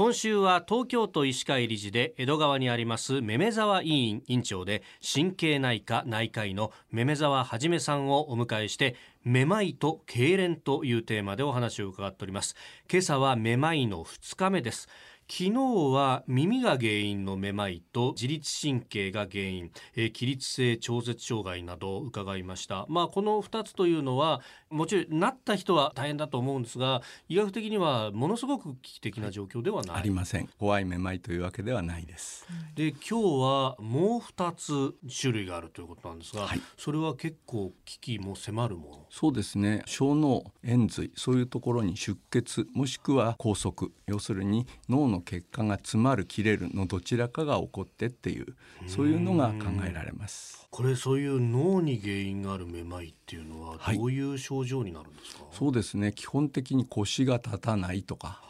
今週は東京都医師会理事で江戸川にありますめめ沢委員院長で神経内科内科医のめめ沢はじめさんをお迎えしてめまいと痙攣というテーマでお話を伺っております。今朝はめまいの2日目です。昨日は耳が原因のめまいと自律神経が原因、えー、起立性超絶障害などを伺いました。まあこの2つというのはもちろんなった人は大変だと思うんですが医学的にはものすごく危機的な状況ではない、ありません。怖いめまいというわけではないです。で今日はもう2つ種類があるということなんですが、はい、それは結構危機も迫るもの。そうですね。小脳円髄そういうところに出血もしくは拘束。要するに脳の血管が詰まる切れるのどちらかが起こってっていうそういうのが考えられます。これそういう脳に原因があるめまいっていうのはどういう症状になるんですか、はい、そうですね。基本的に腰が立たないとか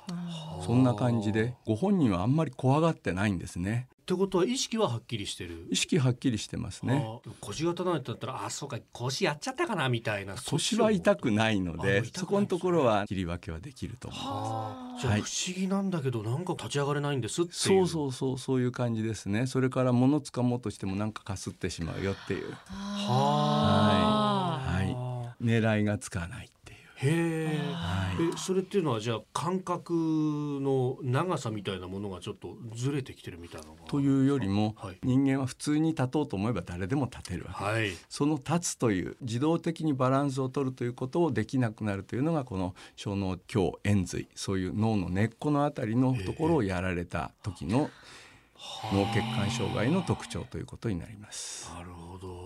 そんな感じでご本人はあんまり怖がってないんですねってことは意識ははっきりしてる？意識はっきりしてますね。腰が立たないってなったらあそうか腰やっちゃったかなみたいな。腰は痛くないのでそこのところは切り分けはできると思います、じゃあ不思議なんだけどなんか立ち上がれないんですってそうそうそうそういう感じですね。それから物掴もうとしてもなんかかすってしまうよっていう。はい、はい、狙いがつかないへはい、えそれっていうのはじゃあ感覚の長さみたいなものがちょっとずれてきてるみたいなというよりも、はい、人間は普通に立とうと思えば誰でも立てるわけ、はい、その立つという自動的にバランスを取るということをできなくなるというのがこの小脳胸円髄そういう脳の根っこのあたりのところをやられた時の脳血管障害の特徴ということになります。なるほど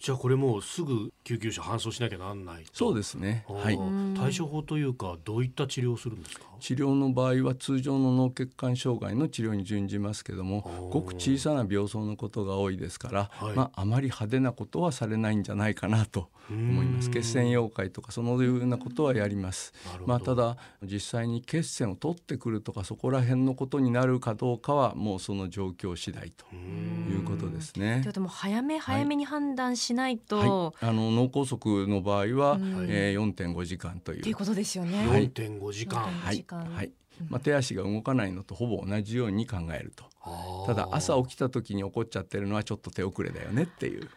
じゃあこれもうすぐ救急車搬送しなきゃなんないそうですねはい対処法と。いうかどういった治療をするんですか治療の場合は通常の脳血管障害の治療に準じますけどもごく小さな病巣のことが多いですから、はい、まあ、あまり派手なことはされないんじゃないかなと思います。血栓溶解とかそのようなことはやります。まあ、ただ実際に血栓を取ってくるとかそこら辺のことになるかどうかはもうその状況次第ということですね。でも早め早めに判断しないと、はい。はい、あの脳梗塞の場合は、えー、4.5時間という。ということですよね。4.5時間。はい。はい。まあ、手足が動かないのとほぼ同じように考えると。ただ朝起きた時に起こっちゃってるのはちょっと手遅れだよねっていう。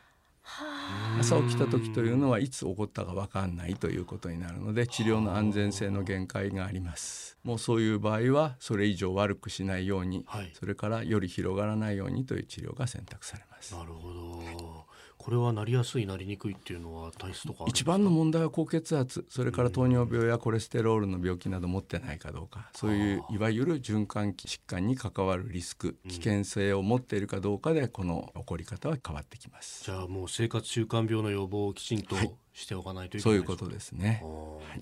朝起きた時というのはいつ起こったか分かんないということになるので治療の安全性の限界があります。もうそういう場合はそれ以上悪くしないように、はい、それからより広がらないようにという治療が選択されます。なるほど、これはなりやすいなりにくいっていうのは体質とか一番の問題は高血圧それから糖尿病やコレステロールの病気など持ってないかどうか。そういういわゆる循環器疾患に関わるリスク危険性を持っているかどうかでこの起こり方は変わってきます。じゃあもう生活習慣病の予防をきちんとしておかないといけない、はい、そういうことですね、はい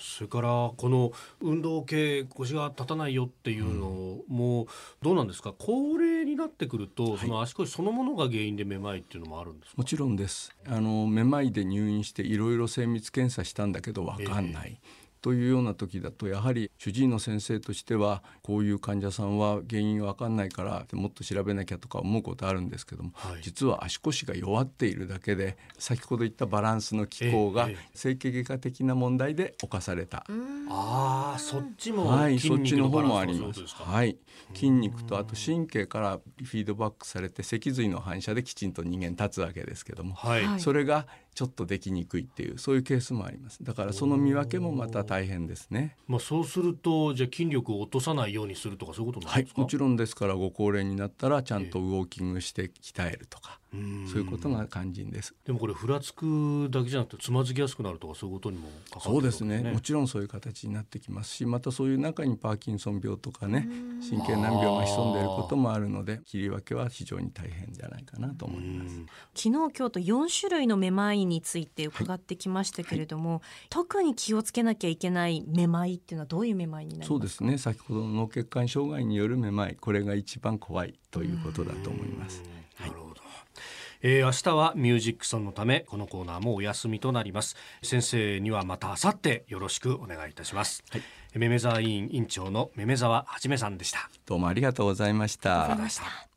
それからこの運動系腰が立たないよっていうのもどうなんですか？高齢になってくると、その足腰そのものが原因でめまいっていうのもあるんですもちろんです。あのめまいで入院していろいろ精密検査したんだけど分かんない、えーというような時だとやはり主治医の先生としてはこういう患者さんは原因わかんないからもっと調べなきゃとか思うことあるんですけども、はい、実は足腰が弱っているだけで先ほど言ったバランスの機構が整形外科的な問題で侵された。ああそっちもはいそっちの方もあります。はい。筋肉とあと神経からフィードバックされて脊髄の反射できちんと人間立つわけですけども、はい、それがちょっとできにくいっていうそういうケースもあります。だからその見分けもまた大変ですね。まあそうするとじゃあ筋力を落とさないようにするとかそういうことなんですか？はい。もちろんですからご高齢になったらちゃんとウォーキングして鍛えるとか、そういうことが肝心です。でもこれふらつくだけじゃなくてつまずきやすくなるとかそういうことにもね、そうですね。もちろんそういう形になってきますしまたそういう中にパーキンソン病とかね神経難病が潜んでいることもあるので切り分けは非常に大変じゃないかなと思います。昨日今日と4種類のめまいについて伺ってきましたけれども、はい。はい、特に気をつけなきゃいけないめまいっていうのはどういうめまいになりますかそうですね。先ほどの脳血管障害によるめまいこれが一番怖いということだと思いますえー、明日はミュージックソンのためこのコーナーもお休みとなります。先生にはまた明後日よろしくお願いいたします、はい、めめ沢委員委員長のめめ沢はじめさんでした。どうもありがとうございました